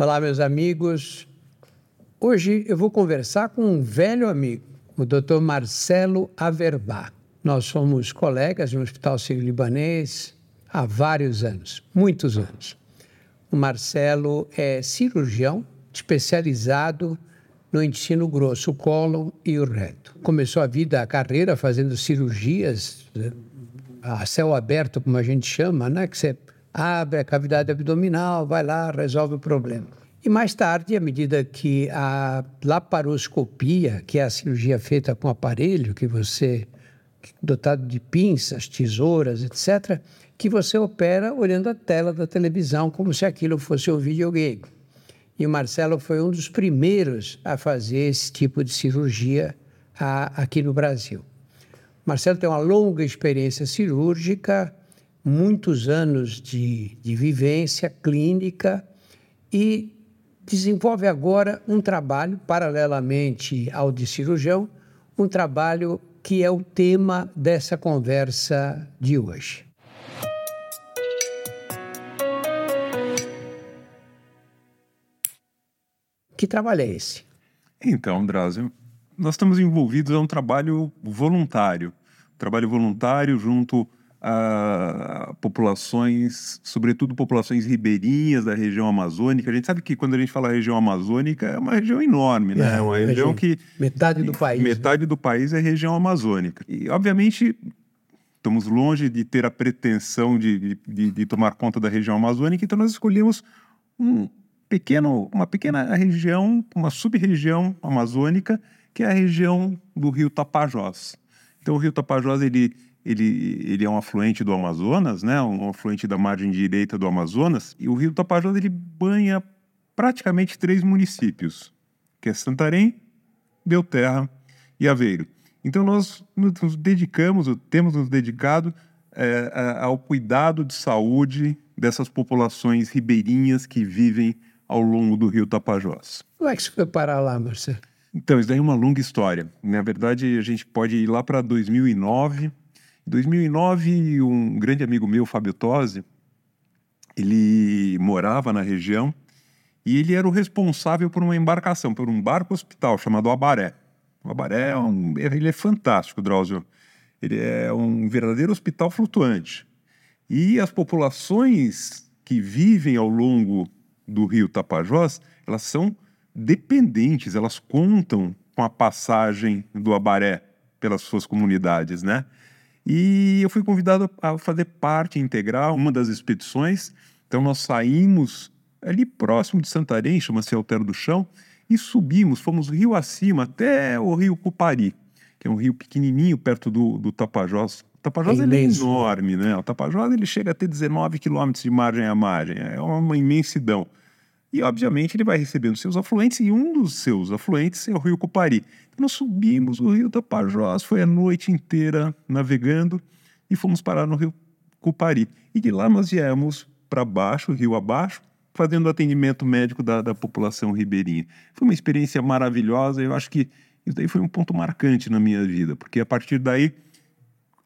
Olá, meus amigos. Hoje eu vou conversar com um velho amigo, o Dr. Marcelo Averbá. Nós somos colegas no Hospital Sírio-Libanês há vários anos, muitos anos. O Marcelo é cirurgião especializado no intestino grosso, o cólon e o reto. Começou a vida, a carreira fazendo cirurgias né, a céu aberto, como a gente chama, né? que você abre a cavidade abdominal, vai lá, resolve o problema. E mais tarde, à medida que a laparoscopia, que é a cirurgia feita com aparelho, que você dotado de pinças, tesouras, etc., que você opera olhando a tela da televisão como se aquilo fosse um videogame. E o Marcelo foi um dos primeiros a fazer esse tipo de cirurgia a, aqui no Brasil. Marcelo tem uma longa experiência cirúrgica, muitos anos de, de vivência clínica e desenvolve agora um trabalho, paralelamente ao de cirurgião, um trabalho que é o tema dessa conversa de hoje. Que trabalho é esse? Então, Drauzio, nós estamos envolvidos em um trabalho voluntário. Trabalho voluntário junto a populações, sobretudo populações ribeirinhas da região amazônica. A gente sabe que quando a gente fala região amazônica é uma região enorme, né? É uma região, região que metade do país. Metade né? do país é região amazônica. E obviamente estamos longe de ter a pretensão de, de, de tomar conta da região amazônica, então nós escolhemos um pequeno, uma pequena região, uma sub-região amazônica, que é a região do rio Tapajós. Então o rio Tapajós ele ele, ele é um afluente do Amazonas, né? Um afluente da margem direita do Amazonas. E o rio Tapajós ele banha praticamente três municípios, que é Santarém, Belterra e Aveiro. Então nós nos dedicamos, temos nos dedicado é, ao cuidado de saúde dessas populações ribeirinhas que vivem ao longo do rio Tapajós. Como é que você foi parar lá, Marcelo? Então, isso daí é uma longa história. Na verdade, a gente pode ir lá para 2009. Em 2009, um grande amigo meu, Fábio Tosi, ele morava na região e ele era o responsável por uma embarcação, por um barco hospital chamado Abaré. O Abaré é um, ele é fantástico, Drauzio. Ele é um verdadeiro hospital flutuante. E as populações que vivem ao longo do rio Tapajós, elas são dependentes, elas contam com a passagem do Abaré pelas suas comunidades, né? E eu fui convidado a fazer parte integral uma das expedições. Então nós saímos ali próximo de Santarém, chama-se Altero do Chão, e subimos, fomos rio acima até o rio Cupari, que é um rio pequenininho perto do, do Tapajós. O Tapajós é, é enorme, né? O Tapajós ele chega a ter 19 quilômetros de margem a margem, é uma imensidão. E, obviamente, ele vai recebendo seus afluentes, e um dos seus afluentes é o rio Cupari. Então, nós subimos o rio Tapajós, foi a noite inteira navegando e fomos parar no rio Cupari. E de lá nós viemos para baixo, rio abaixo, fazendo atendimento médico da, da população ribeirinha. Foi uma experiência maravilhosa, eu acho que isso daí foi um ponto marcante na minha vida, porque a partir daí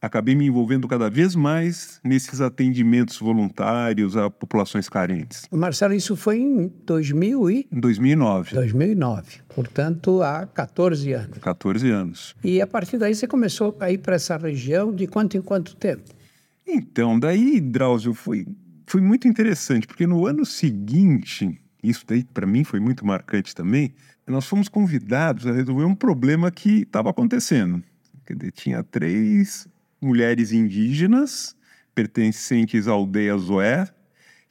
acabei me envolvendo cada vez mais nesses atendimentos voluntários a populações carentes. Marcelo, isso foi em 2000 e... Em 2009. 2009, portanto há 14 anos. 14 anos. E a partir daí você começou a ir para essa região de quanto em quanto tempo? Então, daí, Drauzio, foi, foi muito interessante, porque no ano seguinte, isso daí para mim foi muito marcante também, nós fomos convidados a resolver um problema que estava acontecendo. Quer dizer, tinha três mulheres indígenas pertencentes à aldeia Zoé,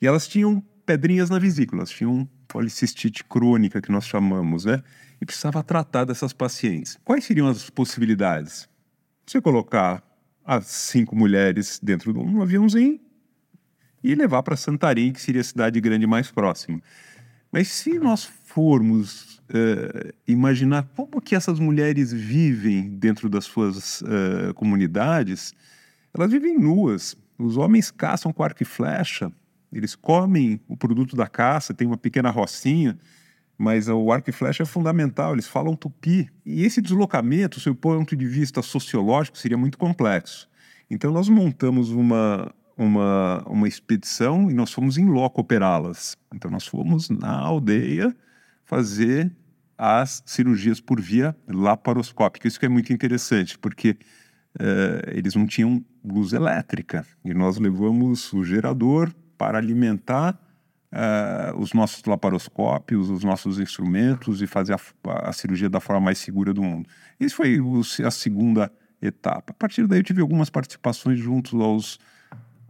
e elas tinham pedrinhas na vesícula, tinham policistite crônica, que nós chamamos, né? E precisava tratar dessas pacientes. Quais seriam as possibilidades? Você colocar as cinco mulheres dentro de um aviãozinho e levar para Santarém, que seria a cidade grande mais próxima. Mas se nós formos uh, imaginar como que essas mulheres vivem dentro das suas uh, comunidades, elas vivem nuas. Os homens caçam com arco e flecha, eles comem o produto da caça, tem uma pequena rocinha, mas o arco e flecha é fundamental, eles falam tupi. E esse deslocamento, seu ponto de vista sociológico, seria muito complexo. Então nós montamos uma, uma, uma expedição e nós fomos em loco operá-las. Então, nós fomos na aldeia fazer as cirurgias por via laparoscópica. Isso que é muito interessante, porque uh, eles não tinham luz elétrica e nós levamos o gerador para alimentar uh, os nossos laparoscópios, os nossos instrumentos e fazer a, a, cirurgia da forma mais segura do mundo. Isso foi o, a segunda etapa. A partir daí eu tive algumas participações junto aos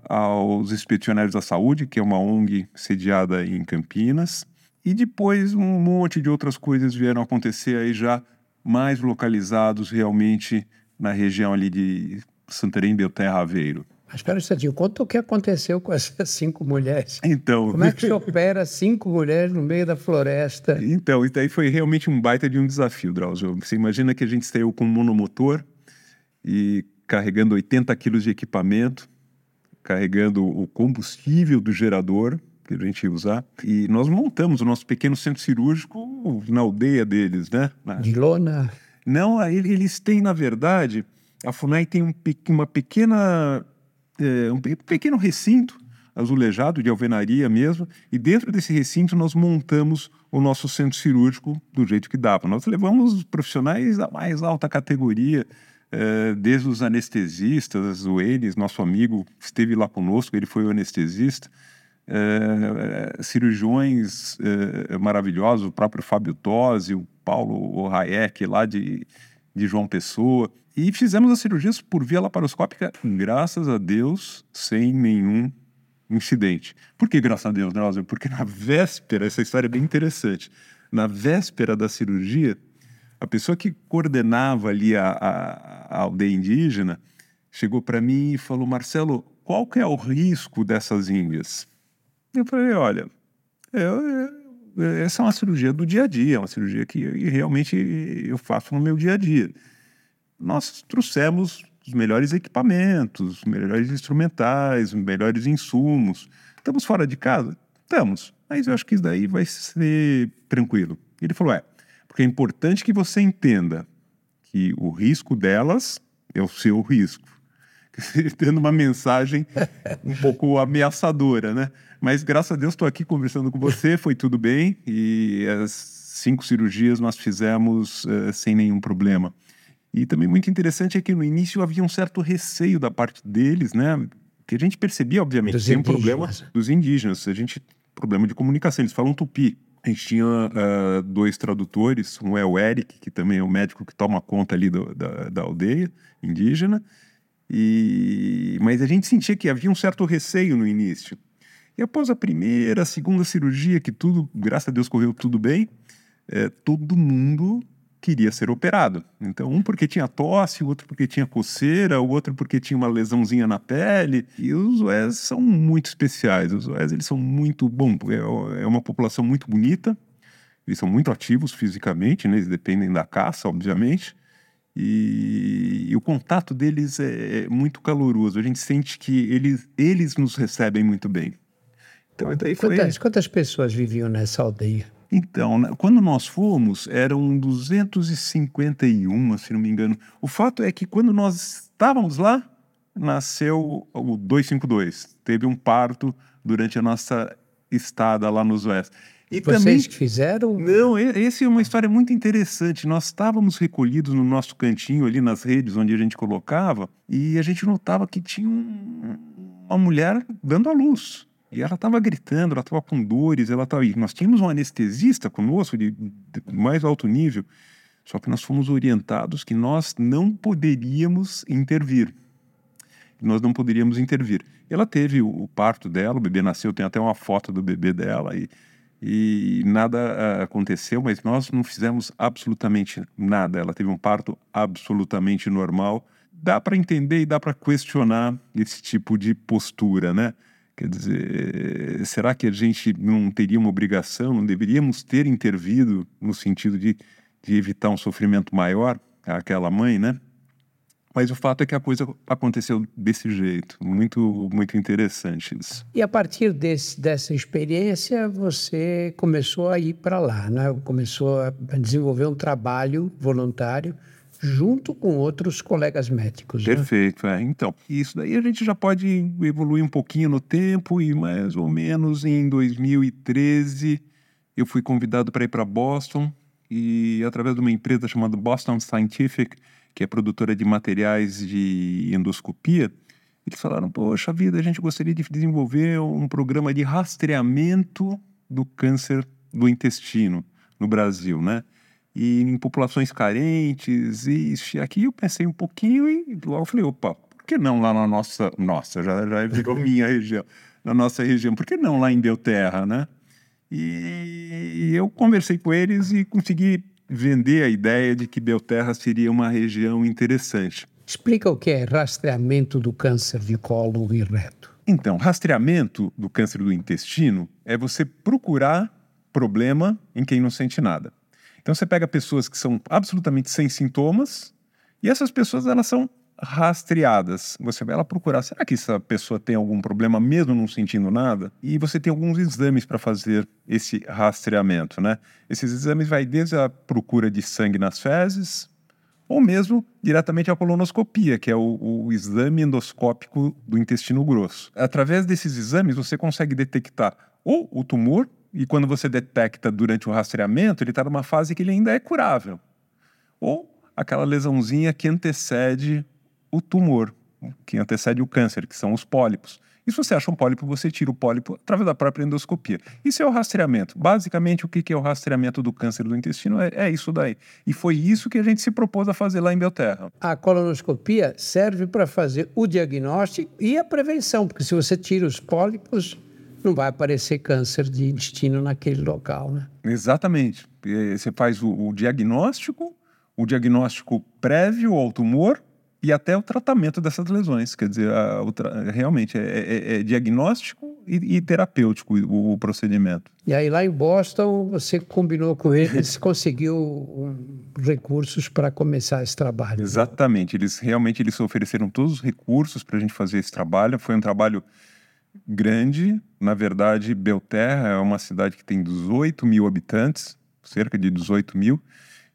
aos Expedicionários da Saúde, que é uma ONG sediada em Campinas, e depois um monte de outras coisas vieram acontecer aí já mais localizados realmente na região ali de Santarém, Belterra, Aveiro. Mas espera um instantinho, conta o que aconteceu com essas cinco mulheres. Então... Como é que se opera cinco mulheres no meio da floresta? Então, isso daí foi realmente um baita de um desafio, Drauzio. Você imagina que a gente estreou com um monomotor e carregando 80 quilos de equipamento, carregando o combustível do gerador que a gente ia usar. E nós montamos o nosso pequeno centro cirúrgico na aldeia deles, né? De lona? Não, eles têm, na verdade, a FUNAI tem um, uma pequena, é, um pequeno recinto azulejado de alvenaria mesmo, e dentro desse recinto nós montamos o nosso centro cirúrgico do jeito que dava. Nós levamos profissionais da mais alta categoria, é, desde os anestesistas, o Enes, nosso amigo, esteve lá conosco, ele foi o anestesista, é, cirurgiões é, maravilhosos, o próprio Fábio Tosi, o Paulo Hayek, lá de, de João Pessoa, e fizemos as cirurgias por via laparoscópica, graças a Deus, sem nenhum incidente. Por que graças a Deus, Drauzio? Porque na véspera, essa história é bem interessante, na véspera da cirurgia, a pessoa que coordenava ali a, a, a aldeia indígena chegou para mim e falou: Marcelo, qual que é o risco dessas índias? Eu falei: olha, essa é uma cirurgia do dia a dia, é uma cirurgia que realmente eu faço no meu dia a dia. Nós trouxemos os melhores equipamentos, os melhores instrumentais, os melhores insumos. Estamos fora de casa? Estamos. Mas eu acho que isso daí vai ser tranquilo. Ele falou: é, porque é importante que você entenda que o risco delas é o seu risco. Tendo uma mensagem um pouco ameaçadora, né? Mas graças a Deus estou aqui conversando com você, foi tudo bem e as cinco cirurgias nós fizemos uh, sem nenhum problema. E também muito interessante é que no início havia um certo receio da parte deles, né? Que a gente percebia, obviamente, dos tem um problema dos indígenas. A gente problema de comunicação. Eles falam tupi. A gente tinha uh, dois tradutores, um é o Eric, que também é o médico que toma conta ali do, da, da, aldeia indígena, e... mas a gente sentia que havia um certo receio no início. E após a primeira, a segunda cirurgia, que tudo, graças a Deus, correu tudo bem, é, todo mundo queria ser operado. Então, um porque tinha tosse, o outro porque tinha coceira, o outro porque tinha uma lesãozinha na pele. E os Oés são muito especiais. Os Oés, eles são muito bom. É, é uma população muito bonita. Eles são muito ativos fisicamente, né? Eles dependem da caça, obviamente. E, e, o contato deles é, é muito caloroso. A gente sente que eles, eles nos recebem muito bem. Então, daí foi... quantas, quantas pessoas viviam nessa aldeia? Então, quando nós fomos, eram 251, se não me engano. O fato é que quando nós estávamos lá, nasceu o 252. Teve um parto durante a nossa estada lá nos Oeste. E Vocês também, que fizeram? Não, essa é uma história muito interessante. Nós estávamos recolhidos no nosso cantinho ali nas redes onde a gente colocava e a gente notava que tinha um, uma mulher dando à luz. E ela estava gritando, ela estava com dores, ela estava. Nós tínhamos um anestesista conosco de, de mais alto nível, só que nós fomos orientados que nós não poderíamos intervir. Nós não poderíamos intervir. Ela teve o, parto dela, o bebê nasceu, tem até uma foto do bebê dela e, e nada uh, aconteceu, mas nós não fizemos absolutamente nada. Ela teve um parto absolutamente normal. Dá para entender e dá para questionar esse tipo de postura, né? Quer dizer, será que a gente não teria uma obrigação, não deveríamos ter intervido no sentido de, de evitar um sofrimento maior àquela mãe, né? Mas o fato é que a coisa aconteceu desse jeito, muito muito interessante isso. E a partir desse, dessa experiência, você começou a ir para lá, né? Começou a desenvolver um trabalho voluntário junto com outros colegas médicos. Né? Perfeito, né? é. Então, isso daí a gente já pode evoluir um pouquinho no tempo e mais ou menos em 2013 eu fui convidado para ir para Boston e através de uma empresa chamada Boston Scientific, que é produtora de materiais de endoscopia, eles falaram: Poxa vida, a gente gostaria de desenvolver um programa de rastreamento do câncer do intestino no Brasil, né? E em populações carentes, e aqui eu pensei um pouquinho e logo falei: opa, por que não lá na nossa. Nossa, já, já virou minha região. Na nossa região, por que não lá em Belterra, né? E, e eu conversei com eles e consegui vender a ideia de que Belterra seria uma região interessante. Explica o que é rastreamento do câncer de colo e reto. Então, rastreamento do câncer do intestino é você procurar problema em quem não sente nada. Então você pega pessoas que são absolutamente sem sintomas e essas pessoas elas são rastreadas. Você vai lá procurar, será que essa pessoa tem algum problema mesmo não sentindo nada? E você tem alguns exames para fazer esse rastreamento, né? Esses exames vai desde a procura de sangue nas fezes, ou mesmo diretamente a colonoscopia, que é o, o, exame endoscópico do intestino grosso. Através desses exames, você consegue detectar ou o tumor, e quando você detecta durante o rastreamento, ele está numa fase que ele ainda é curável, ou aquela lesãozinha que antecede o tumor, que antecede o câncer, que são os pólipos. E se você acha um pólipo, você tira o pólipo através da própria endoscopia. Isso é o rastreamento. Basicamente, o que é o rastreamento do câncer do intestino? É, é isso daí. E foi isso que a gente se propôs a fazer lá em Belterra. A colonoscopia serve para fazer o diagnóstico e a prevenção, porque se você tira os pólipos, não vai aparecer câncer de intestino naquele local, né? Exatamente. Você faz o, o diagnóstico, o diagnóstico prévio ao tumor, e até o tratamento dessas lesões. Quer dizer, a, a, realmente é, é, é, diagnóstico e, e terapêutico o, o, procedimento. E aí lá em Boston você combinou com eles, conseguiu um, recursos para começar esse trabalho. Exatamente, eles realmente eles ofereceram todos os recursos para a gente fazer esse trabalho. Foi um trabalho grande, na verdade, Belterra é uma cidade que tem 18 mil habitantes, cerca de 18 mil.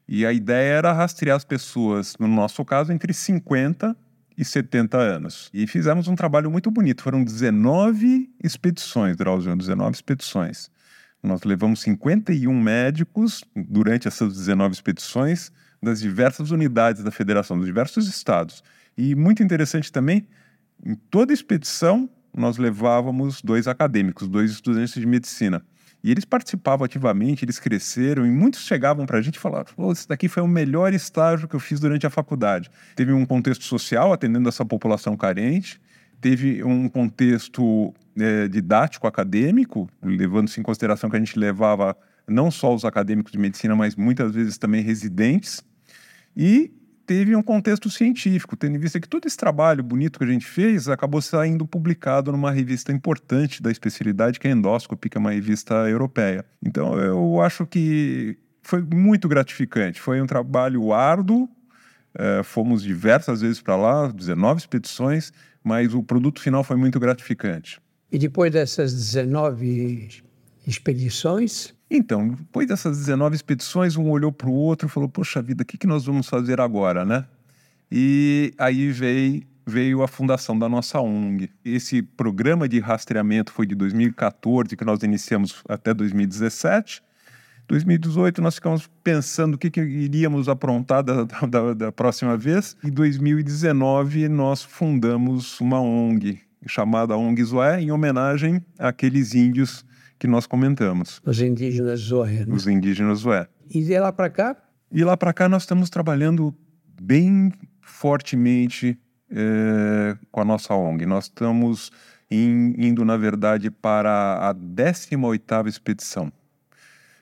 E a ideia era rastrear as pessoas, no nosso caso, entre 50 e 70 anos. E fizemos um trabalho muito bonito. Foram 19 expedições, Drauzio, 19 expedições. Nós levamos 51 médicos durante essas 19 expedições das diversas unidades da federação, dos diversos estados. E muito interessante também, em toda expedição, nós levávamos dois acadêmicos, dois estudantes de medicina. E eles participavam ativamente, eles cresceram e muitos chegavam para a gente e falavam: oh, esse daqui foi o melhor estágio que eu fiz durante a faculdade. Teve um contexto social atendendo essa população carente, teve um contexto é, didático acadêmico, levando-se em consideração que a gente levava não só os acadêmicos de medicina, mas muitas vezes também residentes. E teve um contexto científico, tendo em vista que todo esse trabalho bonito que a gente fez acabou saindo publicado numa revista importante da especialidade, que é a Endoscopy, que é uma revista europeia. Então, eu acho que foi muito gratificante. Foi um trabalho árduo, é, fomos diversas vezes para lá, 19 expedições, mas o produto final foi muito gratificante. E depois dessas 19 expedições, então, depois dessas 19 expedições, um olhou para o outro e falou: Poxa vida, o que, que nós vamos fazer agora, né? E aí veio, veio a fundação da nossa ONG. Esse programa de rastreamento foi de 2014, que nós iniciamos até 2017. 2018 nós ficamos pensando o que, que iríamos aprontar da, da, da próxima vez. E 2019 nós fundamos uma ONG chamada ONG Zoé, em homenagem àqueles índios que nós comentamos. Os indígenas Zoé. Né? Os indígenas Zoé. E de lá para cá? E lá para cá nós estamos trabalhando bem fortemente é, com a nossa ONG. Nós estamos in, indo, na verdade, para a 18ª expedição.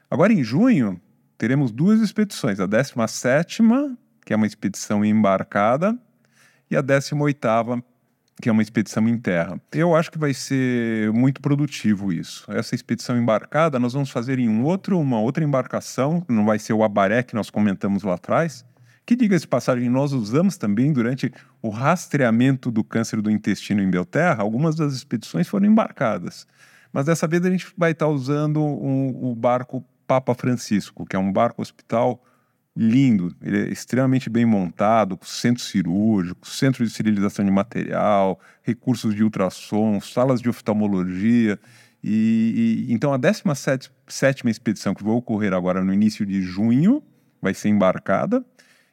Agora, em junho, teremos duas expedições. A 17ª, que é uma expedição embarcada, e a 18ª, que é uma expedição em terra. Eu acho que vai ser muito produtivo isso. Essa expedição embarcada nós vamos fazer em um outro, uma outra embarcação, não vai ser o Abaré que nós comentamos lá atrás, que diga-se de passagem, nós usamos também durante o rastreamento do câncer do intestino em Belterra, algumas das expedições foram embarcadas. Mas dessa vez a gente vai estar usando um, o barco Papa Francisco, que é um barco hospital lindo, ele é extremamente bem montado, centro cirúrgico, centro de esterilização de material, recursos de ultrassom, salas de oftalmologia. E, e então a 17 sétima expedição que vai ocorrer agora no início de junho vai ser embarcada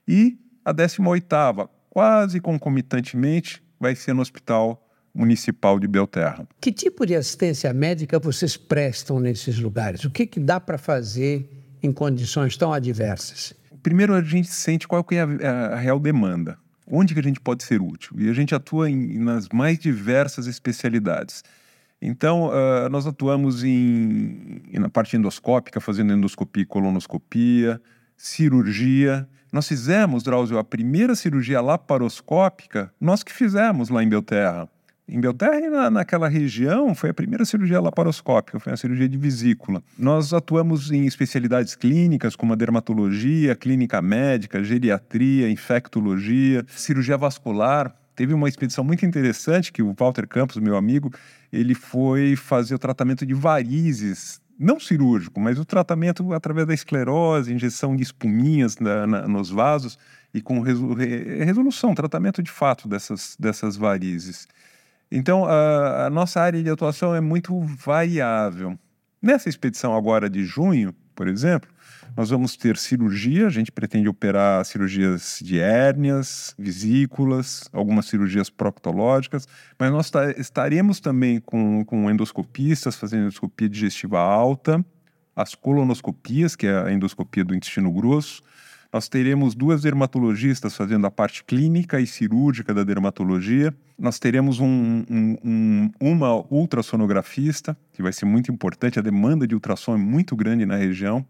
e a 18 quase concomitantemente, vai ser no Hospital Municipal de Belterra. Que tipo de assistência médica vocês prestam nesses lugares? O que, que dá para fazer em condições tão adversas? Primeiro, a gente sente qual é a, a, real demanda. Onde que a gente pode ser útil? E a gente atua em, nas mais diversas especialidades. Então, uh, nós atuamos em, na parte endoscópica, fazendo endoscopia e colonoscopia, cirurgia. Nós fizemos, Drauzio, a primeira cirurgia laparoscópica, nós que fizemos lá em Belterra. Em Belterra na, naquela região foi a primeira cirurgia laparoscópica, foi a cirurgia de vesícula. Nós atuamos em especialidades clínicas como a dermatologia, clínica médica, geriatria, infectologia, cirurgia vascular. Teve uma expedição muito interessante que o Walter Campos, meu amigo, ele foi fazer o tratamento de varizes não cirúrgico, mas o tratamento através da esclerose, injeção de espuminhas na, na, nos vasos e com resolução, tratamento de fato dessas, dessas varizes. Então, a, a nossa área de atuação é muito variável. Nessa expedição agora de junho, por exemplo, nós vamos ter cirurgia, a gente pretende operar cirurgias de hérnias, vesículas, algumas cirurgias proctológicas, mas nós estaremos também com, com endoscopistas fazendo endoscopia digestiva alta, as colonoscopias, que é a endoscopia do intestino grosso. Nós teremos duas dermatologistas fazendo a parte clínica e cirúrgica da dermatologia. Nós teremos um, um, um, uma ultrassonografista, que vai ser muito importante, a demanda de ultrassom é muito grande na região.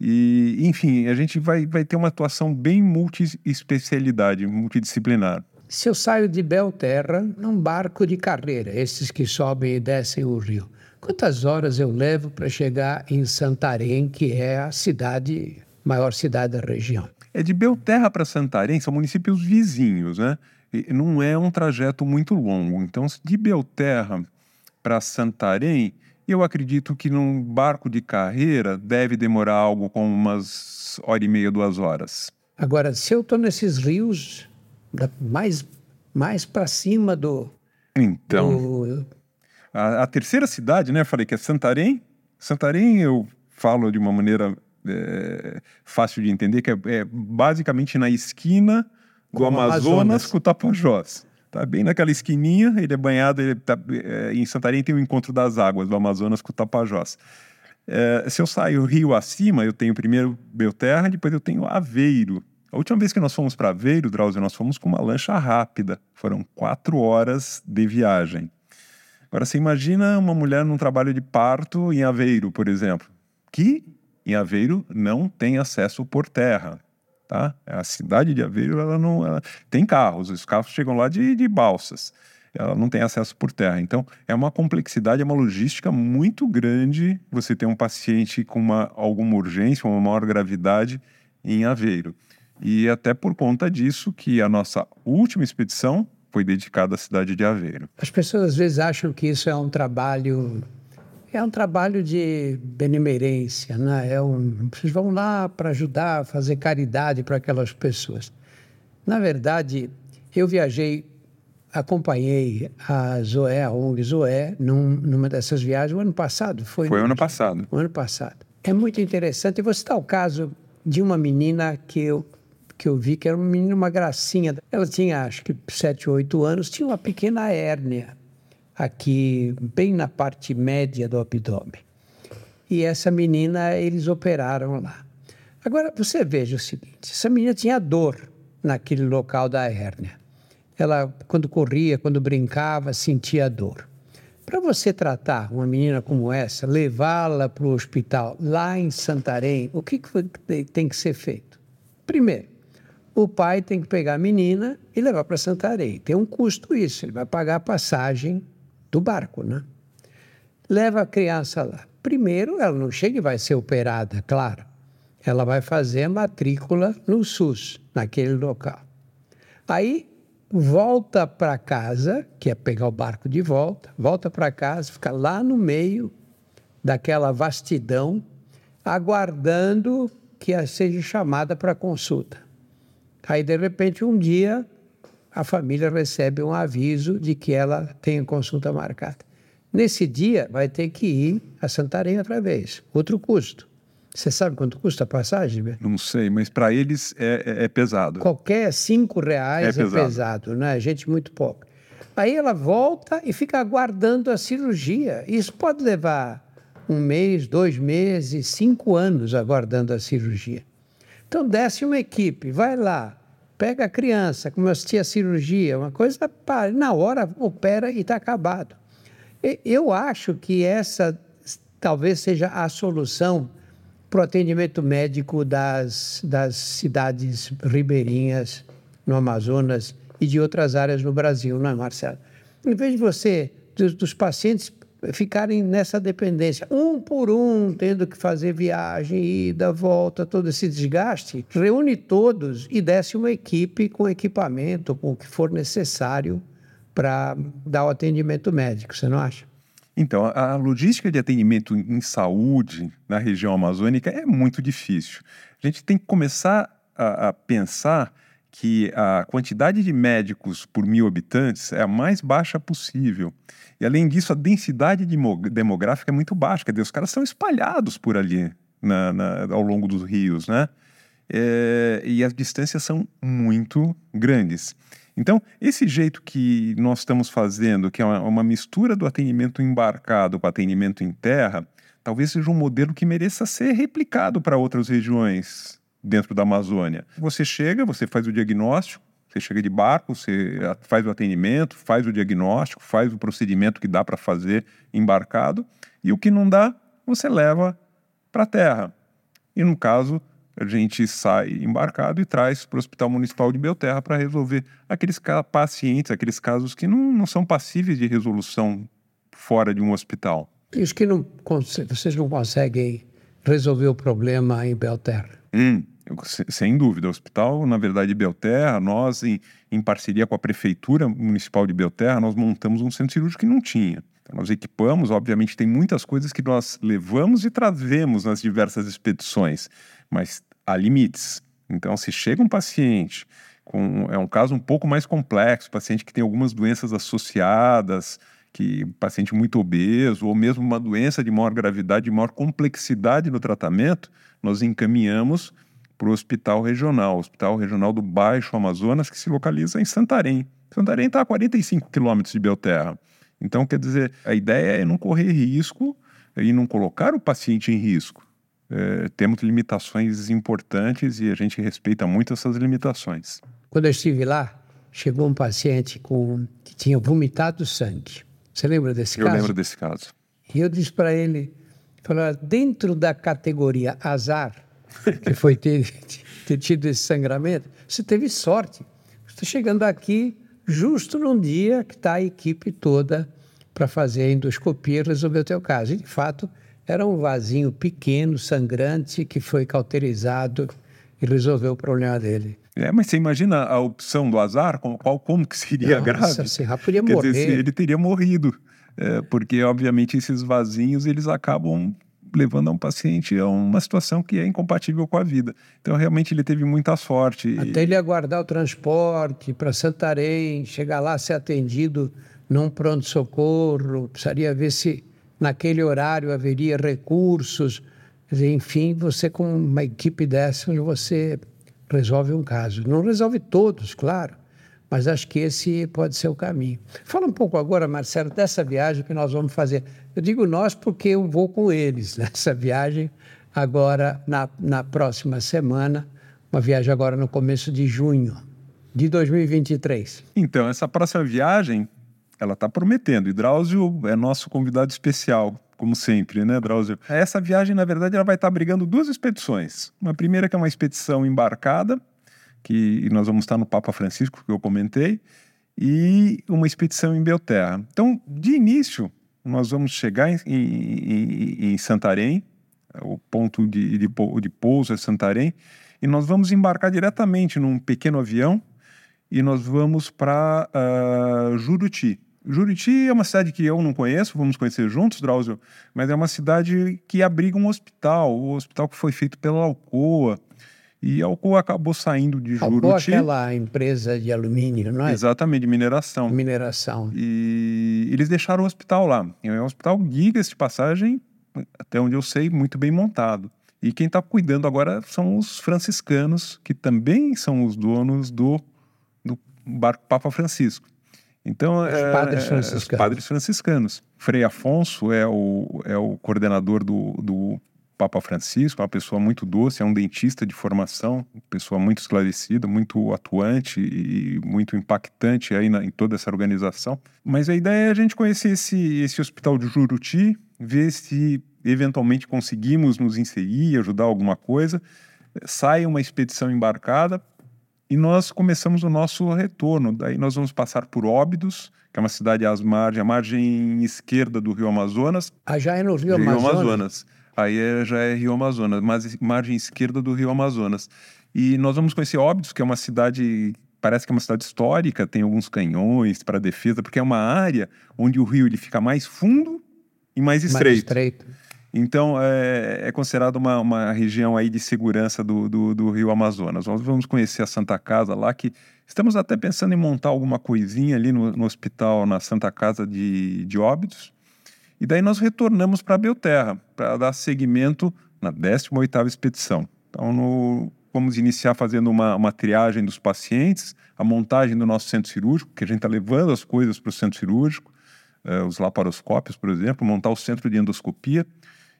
E, enfim, a gente vai, vai ter uma atuação bem multi-especialidade, multidisciplinar. Se eu saio de Belterra num barco de carreira, esses que sobem e descem o rio, quantas horas eu levo para chegar em Santarém, que é a cidade, maior cidade da região? É de Belterra para Santarém, são municípios vizinhos, né? E não é um trajeto muito longo. Então, de Belterra para Santarém, eu acredito que num barco de carreira deve demorar algo como umas hora e meia, duas horas. Agora, se eu estou nesses rios mais, mais para cima do. Então. Do... A, a, terceira cidade, né? Falei que é Santarém. Santarém eu falo de uma maneira é, fácil de entender, que é, é basicamente na esquina do Amazonas, Amazonas com o Tapajós. Tá bem naquela esquininha, ele é banhado, ele tá, é, em Santarém tem o encontro das águas do Amazonas com o Tapajós. É, se eu saio rio acima, eu tenho primeiro Belterra, depois eu tenho Aveiro. A última vez que nós fomos para Aveiro, Drauzio, nós fomos com uma lancha rápida. Foram quatro horas de viagem. Agora, você imagina uma mulher num trabalho de parto em Aveiro, por exemplo, que em Aveiro não tem acesso por terra. Tá? A cidade de Aveiro ela não ela, tem carros, os carros chegam lá de, de balsas. Ela não tem acesso por terra. Então, é uma complexidade, é uma logística muito grande você ter um paciente com uma, alguma urgência, uma maior gravidade em Aveiro. E até por conta disso que a nossa última expedição foi dedicada à cidade de Aveiro. As pessoas às vezes acham que isso é um trabalho é um trabalho de benemerência, né? É um, vocês vão lá para ajudar, fazer caridade para aquelas pessoas. Na verdade, eu viajei, acompanhei a Zoé, a ONG Zoé, num, numa dessas viagens o ano passado. Foi, foi no, ano passado. O ano passado. É muito interessante. Eu vou citar o caso de uma menina que eu que eu vi que era uma menina, uma gracinha. Ela tinha, acho que, sete, oito anos, tinha uma pequena hérnia aqui bem na parte média do abdômen. E essa menina eles operaram lá. Agora você veja o seguinte: essa menina tinha dor naquele local da hérnia. Ela, quando corria, quando brincava, sentia dor. Para você tratar uma menina como essa, levá-la para o hospital lá em Santarém, o que, que tem que ser feito? Primeiro, o pai tem que pegar a menina e levar para Santarém. Tem um custo isso, ele vai pagar a passagem do barco, né? Leva a criança lá. Primeiro, ela não chega e vai ser operada, claro. Ela vai fazer matrícula no SUS, naquele local. Aí volta para casa, que é pegar o barco de volta, volta para casa, fica lá no meio daquela vastidão, aguardando que seja chamada para consulta. Aí, de repente, um dia, a família recebe um aviso de que ela tem consulta marcada. Nesse dia, vai ter que ir a Santarém outra vez, outro custo. Você sabe quanto custa a passagem? Não sei, mas para eles é, é, é, pesado. Qualquer cinco reais é, é pesado. pesado, né? Gente muito pouco. Aí ela volta e fica aguardando a cirurgia. Isso pode levar um mês, dois meses, cinco anos aguardando a cirurgia. Então desce uma equipe, vai lá, pega a criança, como assistir a cirurgia, uma coisa, na hora opera e está acabado. Eu acho que essa talvez seja a solução para o atendimento médico das, das cidades ribeirinhas no Amazonas e de outras áreas no Brasil, não é, Marcelo? Em vez de você, dos, dos pacientes ficarem nessa dependência, um por um, tendo que fazer viagem, ida, volta, todo esse desgaste, reúne todos e desce uma equipe com equipamento, com o que for necessário para dar o atendimento médico, você não acha? Então, a logística de atendimento em saúde na região amazônica é muito difícil. A gente tem que começar a, a pensar que a quantidade de médicos por mil habitantes é a mais baixa possível. E, além disso, a densidade demográfica é muito baixa, quer dizer, os caras estão espalhados por ali na, na, ao longo dos rios, né? É, e as distâncias são muito grandes. Então, esse jeito que nós estamos fazendo, que é uma, uma mistura do atendimento embarcado com atendimento em terra, talvez seja um modelo que mereça ser replicado para outras regiões dentro da Amazônia. Você chega, você faz o diagnóstico, você chega de barco, você faz o atendimento, faz o diagnóstico, faz o procedimento que dá para fazer embarcado, e o que não dá, você leva para a terra. E no caso, a gente sai embarcado e traz para o Hospital Municipal de Belterra para resolver aqueles pacientes, aqueles casos que não, não são passíveis de resolução fora de um hospital. E os que não, vocês não conseguem resolver o problema em Belterra? Hum, sem dúvida. O hospital, na verdade, de Belterra, nós, em, em parceria com a Prefeitura Municipal de Belterra, nós montamos um centro cirúrgico que não tinha. Então, nós equipamos, obviamente, tem muitas coisas que nós levamos e trazemos nas diversas expedições mas há limites. Então, se chega um paciente com é um caso um pouco mais complexo, paciente que tem algumas doenças associadas, que paciente muito obeso ou mesmo uma doença de maior gravidade, de maior complexidade no tratamento, nós encaminhamos para o hospital regional, o Hospital Regional do Baixo Amazonas, que se localiza em Santarém. Santarém está a 45 quilômetros de Belterra. Então, quer dizer, a ideia é não correr risco e não colocar o paciente em risco é, temos limitações importantes e a gente respeita muito essas limitações. Quando eu estive lá, chegou um paciente com, que tinha vomitado sangue. Você lembra desse eu caso? Eu lembro desse caso. E eu disse para ele, falou, dentro da categoria azar, que foi ter, ter tido esse sangramento, você teve sorte. Você está chegando aqui justo num dia que está a equipe toda para fazer a endoscopia e resolver o teu caso. E, de fato, era um vasinho pequeno, sangrante, que foi cauterizado e resolveu o problema dele. É, mas você imagina a opção do azar, como, qual, como que seria Nossa, grave? Assim, podia Quer morrer. Dizer, ele teria morrido, é, porque obviamente esses vasinhos eles acabam levando a um paciente a uma situação que é incompatível com a vida. Então realmente ele teve muita sorte. Até ele aguardar o transporte para Santarém, chegar lá ser atendido num pronto socorro, precisaria ver se naquele horário haveria recursos. Enfim, você com uma equipe dessa, você resolve um caso. Não resolve todos, claro, mas acho que esse pode ser o caminho. Fala um pouco agora, Marcelo, dessa viagem que nós vamos fazer. Eu digo nós porque eu vou com eles nessa viagem agora na, na próxima semana, uma viagem agora no começo de junho de 2023. Então, essa próxima viagem ela está prometendo. E Drauzio é nosso convidado especial, como sempre, né, Drauzio? Essa viagem, na verdade, ela vai estar tá abrigando duas expedições. Uma primeira que é uma expedição embarcada, que nós vamos estar no Papa Francisco, que eu comentei, e uma expedição em Belterra. Então, de início, nós vamos chegar em, em, em Santarém, o ponto de, de, de pouso é Santarém, e nós vamos embarcar diretamente num pequeno avião e nós vamos para uh, ah, Juruti. Juriti é uma cidade que eu não conheço, vamos conhecer juntos, Drauzio, mas é uma cidade que abriga um hospital, o hospital que foi feito pela Alcoa. E Alcoa acabou saindo de Juruti. Alcoa aquela empresa de alumínio, não é? Exatamente, de mineração. Mineração. E eles deixaram o hospital lá. É um hospital, diga-se de passagem, até onde eu sei, muito bem montado. E quem está cuidando agora são os franciscanos, que também são os donos do, do barco Papa Francisco. Então, os é, padres franciscanos. Os padres franciscanos. Frei Afonso é o, é o coordenador do, do Papa Francisco, uma pessoa muito doce, é um dentista de formação, pessoa muito esclarecida, muito atuante e muito impactante aí na, em toda essa organização. Mas a ideia é a gente conhecer esse, esse hospital de Juruti, ver se eventualmente conseguimos nos inserir, ajudar alguma coisa. Sai uma expedição embarcada e nós começamos o nosso retorno. Daí nós vamos passar por Óbidos, que é uma cidade às margens, a margem esquerda do Rio Amazonas. Ah, já é no Rio, Rio Amazonas? Amazonas. Aí é, já é Rio Amazonas, mas margem esquerda do Rio Amazonas. E nós vamos conhecer Óbidos, que é uma cidade parece que é uma cidade histórica, tem alguns canhões para defesa, porque é uma área onde o rio ele fica mais fundo e mais estreito. Mais estreito. Então, é, é considerado uma, uma região aí de segurança do, do, do, Rio Amazonas. Nós vamos conhecer a Santa Casa lá, que estamos até pensando em montar alguma coisinha ali no, no hospital, na Santa Casa de, de Óbidos. E daí nós retornamos para a Belterra, para dar seguimento na 18ª expedição. Então, no, vamos iniciar fazendo uma, uma triagem dos pacientes, a montagem do nosso centro cirúrgico, que a gente está levando as coisas para o centro cirúrgico, uh, os laparoscópios, por exemplo, montar o centro de endoscopia,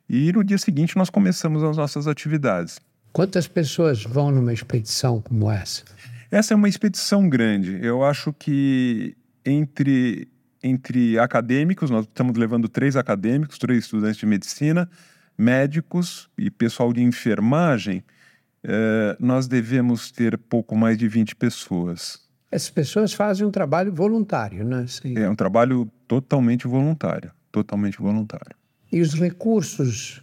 e no dia seguinte nós começamos as nossas atividades. Quantas pessoas vão numa expedição como essa? Essa é uma expedição grande. Eu acho que entre, entre acadêmicos, nós estamos levando três acadêmicos, três estudantes de medicina, médicos e pessoal de enfermagem, eh, nós devemos ter pouco mais de 20 pessoas. Essas pessoas fazem um trabalho voluntário, né? Sim. É um trabalho totalmente voluntário, totalmente voluntário. E os recursos,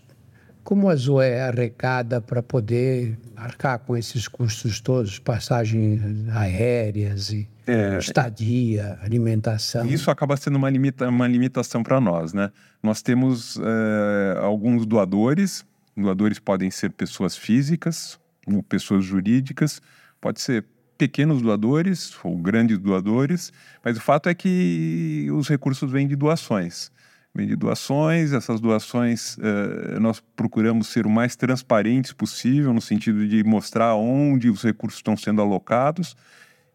como a Zoé arrecada para poder arcar com esses custos todos, passagens aéreas e é, estadia, alimentação? Isso acaba sendo uma, limita, uma limitação para nós, né? Nós temos é, alguns doadores, doadores podem ser pessoas físicas ou pessoas jurídicas, pode ser pequenos doadores ou grandes doadores, mas o fato é que os recursos vêm de doações vem de doações. Essas doações eh, nós procuramos ser o mais transparentes possível, no sentido de mostrar onde os recursos estão sendo alocados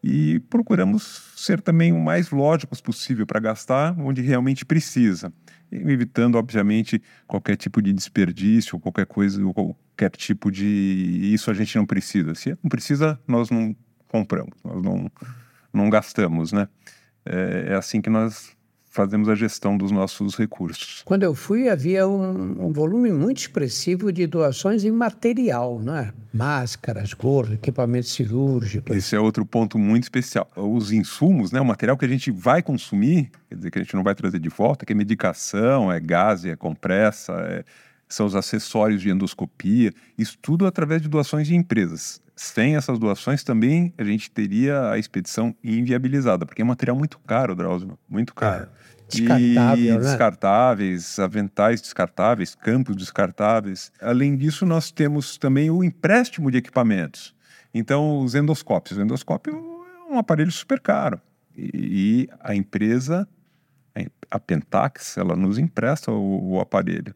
e procuramos ser também o mais lógicos possível para gastar onde realmente precisa, evitando, obviamente, qualquer tipo de desperdício, qualquer coisa, qualquer tipo de. Isso a gente não precisa. Se não precisa, nós não compramos, nós não, não gastamos, né? É, é assim que nós fazemos a gestão dos nossos recursos. Quando eu fui, havia um, um volume muito expressivo de doações em material, não é? Máscaras, gorros, equipamentos cirúrgicos. Esse é outro ponto muito especial. Os insumos, né, o material que a gente vai consumir, quer dizer, que a gente não vai trazer de volta, que é medicação, é gás, é compressa, é, são os acessórios de endoscopia, isso tudo através de doações de empresas. Sem essas doações também a gente teria a expedição inviabilizada, porque é um material muito caro, Drauzio, muito caro. É. Descartável, e né? descartáveis, aventais descartáveis, campos descartáveis. Além disso, nós temos também o empréstimo de equipamentos. Então, os endoscópios. O endoscópio é um aparelho super caro. E, a empresa, a Pentax, ela nos empresta o, o aparelho.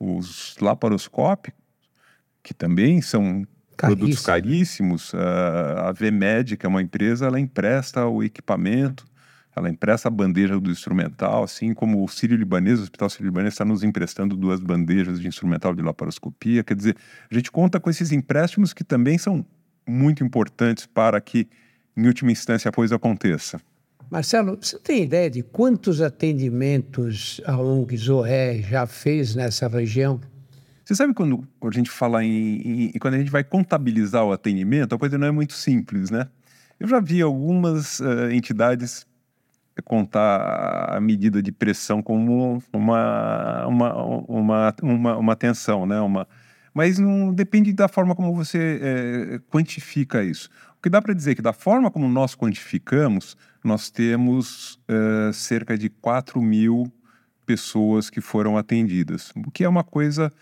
Os laparoscópicos, que também são Caríssimo. produtos caríssimos, a VMed, que é uma empresa, ela empresta o equipamento ela empresta a bandeja do instrumental, assim como o Sírio-Libanês, o Hospital Sírio-Libanês está nos emprestando duas bandejas de instrumental de laparoscopia. Quer dizer, a gente conta com esses empréstimos que também são muito importantes para que, em última instância, a coisa aconteça. Marcelo, você tem ideia de quantos atendimentos a ONG Zoé já fez nessa região? Você sabe quando a gente fala em, em, quando a gente vai contabilizar o atendimento, a coisa não é muito simples, né? Eu já vi algumas uh, entidades contar a medida de pressão como uma, uma, uma, uma, uma tensão, né? uma, Mas não depende da forma como você é, quantifica isso. O que dá para dizer é que da forma como nós quantificamos, nós temos é, cerca de 4 mil pessoas que foram atendidas, o que é uma coisa,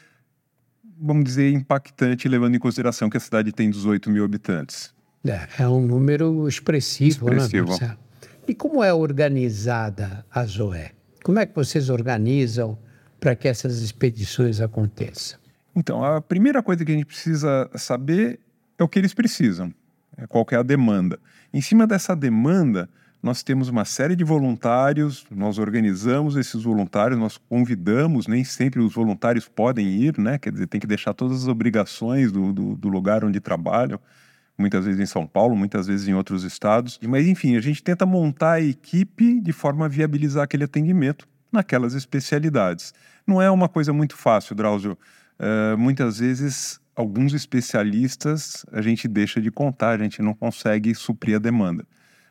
vamos dizer, impactante, levando em consideração que a cidade tem 18 mil habitantes. É, é um número expressivo, né, expressivo. né, Marcelo? E como é organizada a Zoé? Como é que vocês organizam para que essas expedições aconteçam? Então, a primeira coisa que a gente precisa saber é o que eles precisam, é qual é a demanda. Em cima dessa demanda, nós temos uma série de voluntários, nós organizamos esses voluntários, nós convidamos, nem sempre os voluntários podem ir, né? Quer dizer, tem que deixar todas as obrigações do, do, do lugar onde trabalham muitas vezes em São Paulo, muitas vezes em outros estados. Mas, enfim, a gente tenta montar a equipe de forma a viabilizar aquele atendimento naquelas especialidades. Não é uma coisa muito fácil, Drauzio. Uh, muitas vezes, alguns especialistas a gente deixa de contar, a gente não consegue suprir a demanda.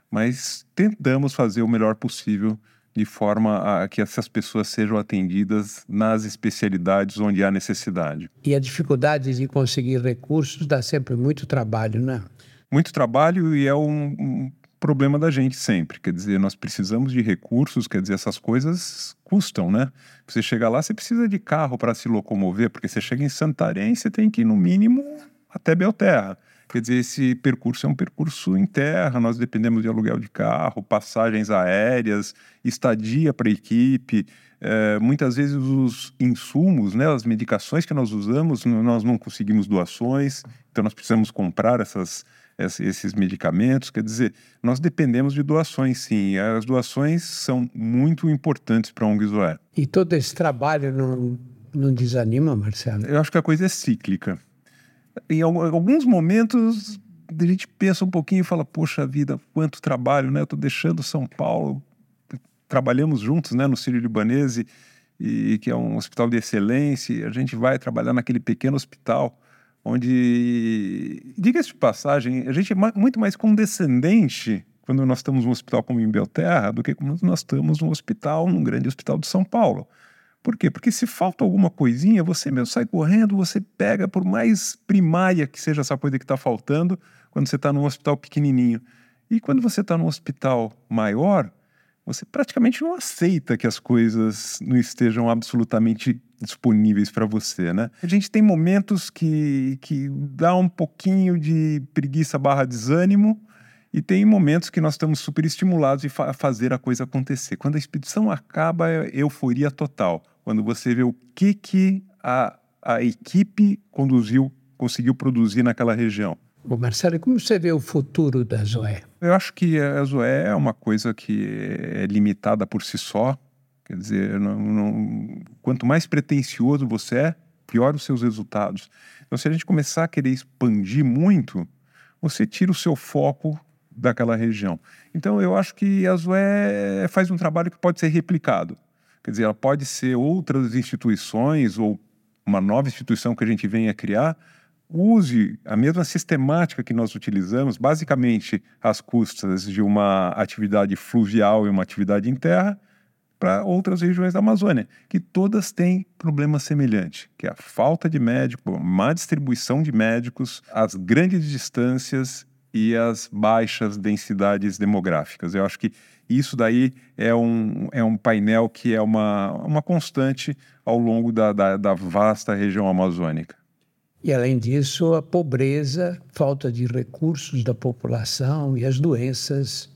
Mas tentamos fazer o melhor possível de forma a que essas pessoas sejam atendidas nas especialidades onde há necessidade. E a dificuldade de conseguir recursos dá sempre muito trabalho, né? Muito trabalho e é um, um problema da gente sempre. Quer dizer, nós precisamos de recursos, quer dizer, essas coisas custam, né? Você chegar lá, você precisa de carro para se locomover, porque você chega em Santarém, você tem que ir no mínimo até Belterra. Quer dizer, esse percurso é um percurso em terra, nós dependemos de aluguel de carro, passagens aéreas, estadia para a equipe. É, muitas vezes os insumos, né, as medicações que nós usamos, nós não conseguimos doações, então nós precisamos comprar essas, esses medicamentos. Quer dizer, nós dependemos de doações, sim. As doações são muito importantes para a ONG Zoé. E todo esse trabalho não, não desanima, Marcelo? Eu acho que a coisa é cíclica em alguns momentos a gente pensa um pouquinho e fala, poxa vida, quanto trabalho, né? Eu estou deixando São Paulo, trabalhamos juntos, né, no Sírio Libanese, e que é um hospital de excelência, a gente vai trabalhar naquele pequeno hospital onde, diga-se de passagem, a gente é muito mais condescendente quando nós estamos num hospital como em Belterra do que quando nós estamos num hospital, num grande hospital de São Paulo. Por quê? Porque se falta alguma coisinha, você mesmo sai correndo, você pega, por mais primária que seja essa coisa que está faltando, quando você está num hospital pequenininho. E quando você está num hospital maior, você praticamente não aceita que as coisas não estejam absolutamente disponíveis para você, né? A gente tem momentos que, que dá um pouquinho de preguiça barra desânimo, e tem momentos que nós estamos super estimulados a fa fazer a coisa acontecer. Quando a expedição acaba, é euforia total quando você vê o que, que a, a equipe conduziu, conseguiu produzir naquela região. Bom, Marcelo, como você vê o futuro da Zoé? Eu acho que a Zoé é uma coisa que é limitada por si só. Quer dizer, não, não, quanto mais pretencioso você é, pior os seus resultados. Então, se a gente começar a querer expandir muito, você tira o seu foco daquela região. Então, eu acho que a Zoé faz um trabalho que pode ser replicado. Quer dizer, ela pode ser outras instituições ou uma nova instituição que a gente venha criar, use a mesma sistemática que nós utilizamos, basicamente às custas de uma atividade fluvial e uma atividade em terra, para outras regiões da Amazônia, que todas têm problemas semelhantes, que é a falta de médico, má distribuição de médicos, as grandes distâncias e as baixas densidades demográficas. Eu acho que isso daí é um, é um painel que é uma, uma constante ao longo da, da, da vasta região amazônica. E, além disso, a pobreza, falta de recursos da população e as doenças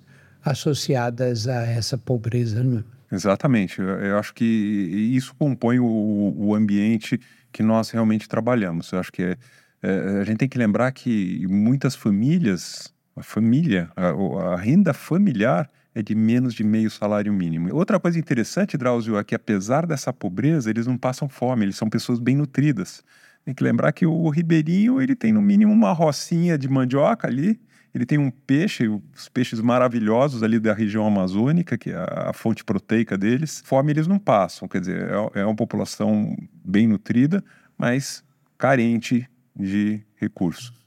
associadas a essa pobreza. Né? Exatamente. Eu acho que isso compõe o, o ambiente que nós realmente trabalhamos. Eu acho que é, é, a gente tem que lembrar que muitas famílias, a família, a, a renda familiar é de menos de meio salário mínimo. Outra coisa interessante, Drauzio, é que apesar dessa pobreza, eles não passam fome, eles são pessoas bem nutridas. Tem que lembrar que o ribeirinho, ele tem no mínimo uma rocinha de mandioca ali, ele tem um peixe, os peixes maravilhosos ali da região amazônica, que é a fonte proteica deles. Fome eles não passam, quer dizer, é, é uma população bem nutrida, mas carente de recursos.